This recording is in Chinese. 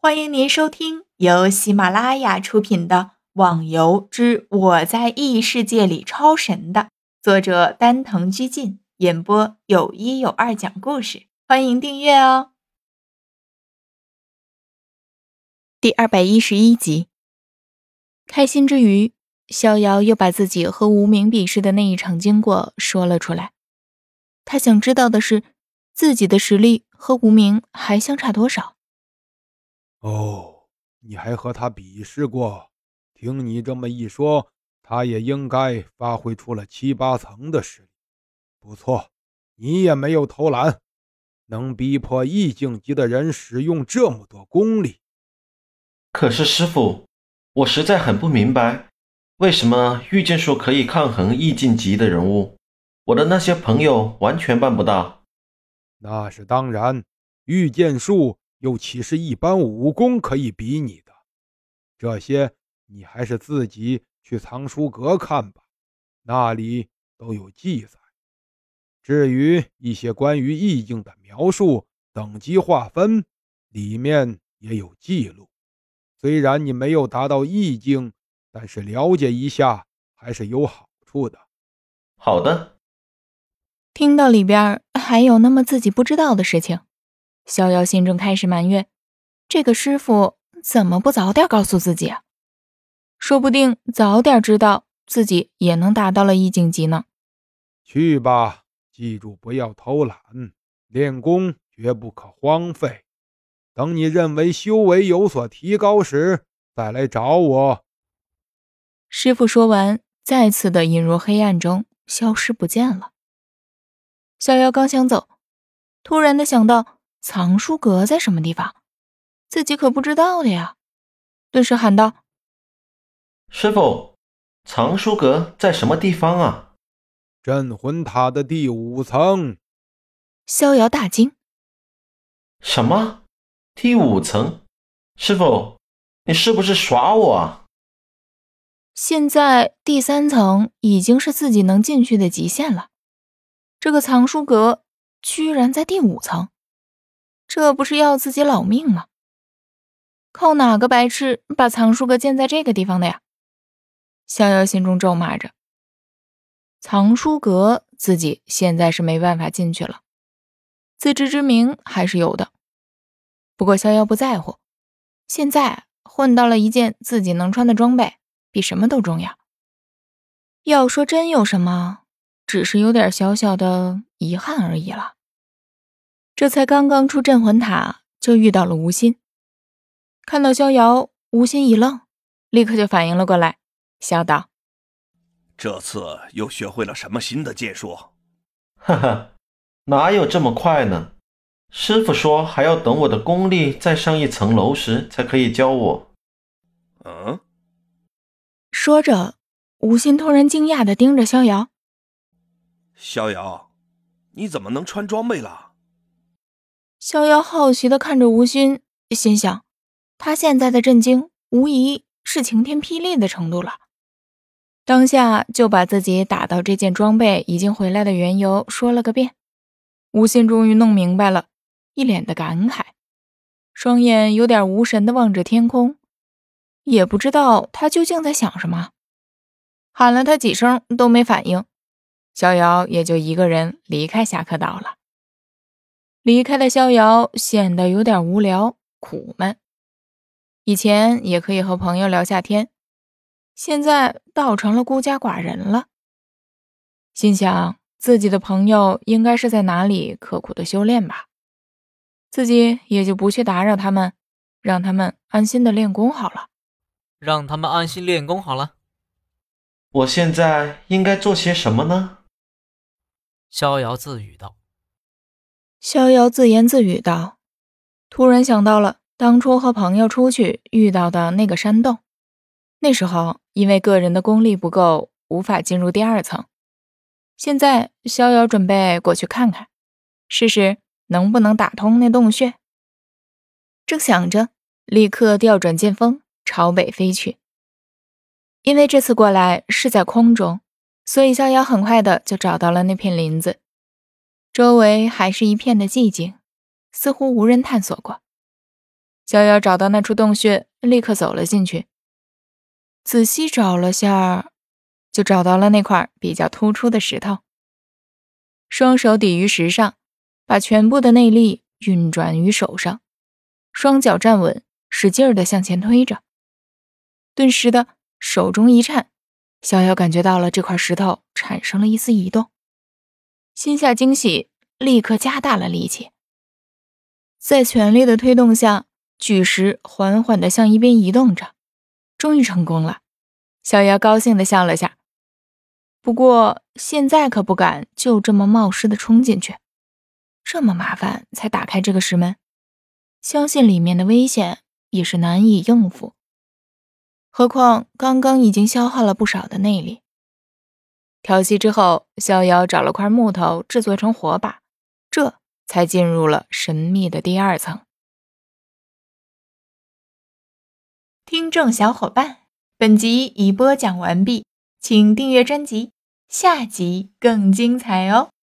欢迎您收听由喜马拉雅出品的《网游之我在异世界里超神》的作者丹藤居进演播，有一有二讲故事。欢迎订阅哦。第二百一十一集，开心之余，逍遥又把自己和无名比试的那一场经过说了出来。他想知道的是，自己的实力和无名还相差多少。哦，你还和他比试过？听你这么一说，他也应该发挥出了七八层的实力。不错，你也没有偷懒，能逼迫意境级的人使用这么多功力。可是师傅，我实在很不明白，为什么御剑术可以抗衡意境级的人物，我的那些朋友完全办不到。那是当然，御剑术。又岂是一般武功可以比拟的？这些你还是自己去藏书阁看吧，那里都有记载。至于一些关于意境的描述、等级划分，里面也有记录。虽然你没有达到意境，但是了解一下还是有好处的。好的。听到里边还有那么自己不知道的事情。逍遥心中开始埋怨：这个师傅怎么不早点告诉自己啊？说不定早点知道自己也能达到了一境级呢。去吧，记住不要偷懒，练功绝不可荒废。等你认为修为有所提高时，再来找我。师傅说完，再次的引入黑暗中，消失不见了。逍遥刚想走，突然的想到。藏书阁在什么地方？自己可不知道的呀！顿时喊道：“师傅，藏书阁在什么地方啊？”镇魂塔的第五层。逍遥大惊：“什么？第五层？师傅，你是不是耍我啊？”现在第三层已经是自己能进去的极限了，这个藏书阁居然在第五层。这不是要自己老命吗？靠哪个白痴把藏书阁建在这个地方的呀？逍遥心中咒骂着。藏书阁自己现在是没办法进去了，自知之明还是有的。不过逍遥不在乎，现在混到了一件自己能穿的装备，比什么都重要。要说真有什么，只是有点小小的遗憾而已了。这才刚刚出镇魂塔，就遇到了吴心。看到逍遥，吴心一愣，立刻就反应了过来，笑道：“这次又学会了什么新的剑术？”“ 哈哈，哪有这么快呢？师傅说还要等我的功力再上一层楼时才可以教我。”“嗯。”说着，吴心突然惊讶的盯着逍遥：“逍遥，你怎么能穿装备了？”逍遥好奇的看着吴昕，心想：他现在的震惊无疑是晴天霹雳的程度了。当下就把自己打到这件装备已经回来的缘由说了个遍。吴昕终于弄明白了，一脸的感慨，双眼有点无神的望着天空，也不知道他究竟在想什么。喊了他几声都没反应，逍遥也就一个人离开侠客岛了。离开的逍遥显得有点无聊、苦闷。以前也可以和朋友聊下天，现在倒成了孤家寡人了。心想自己的朋友应该是在哪里刻苦的修炼吧，自己也就不去打扰他们，让他们安心的练功好了。让他们安心练功好了。我现在应该做些什么呢？逍遥自语道。逍遥自言自语道：“突然想到了当初和朋友出去遇到的那个山洞，那时候因为个人的功力不够，无法进入第二层。现在逍遥准备过去看看，试试能不能打通那洞穴。正想着，立刻调转剑锋朝北飞去。因为这次过来是在空中，所以逍遥很快的就找到了那片林子。”周围还是一片的寂静，似乎无人探索过。逍遥找到那处洞穴，立刻走了进去。仔细找了下，就找到了那块比较突出的石头。双手抵于石上，把全部的内力运转于手上，双脚站稳，使劲的向前推着。顿时的手中一颤，逍遥感觉到了这块石头产生了一丝移动，心下惊喜，立刻加大了力气。在全力的推动下，巨石缓缓地向一边移动着，终于成功了。逍遥高兴地笑了下，不过现在可不敢就这么冒失地冲进去，这么麻烦才打开这个石门，相信里面的危险也是难以应付。何况刚刚已经消耗了不少的内力。调息之后，逍遥找了块木头制作成火把，这。才进入了神秘的第二层。听众小伙伴，本集已播讲完毕，请订阅专辑，下集更精彩哦。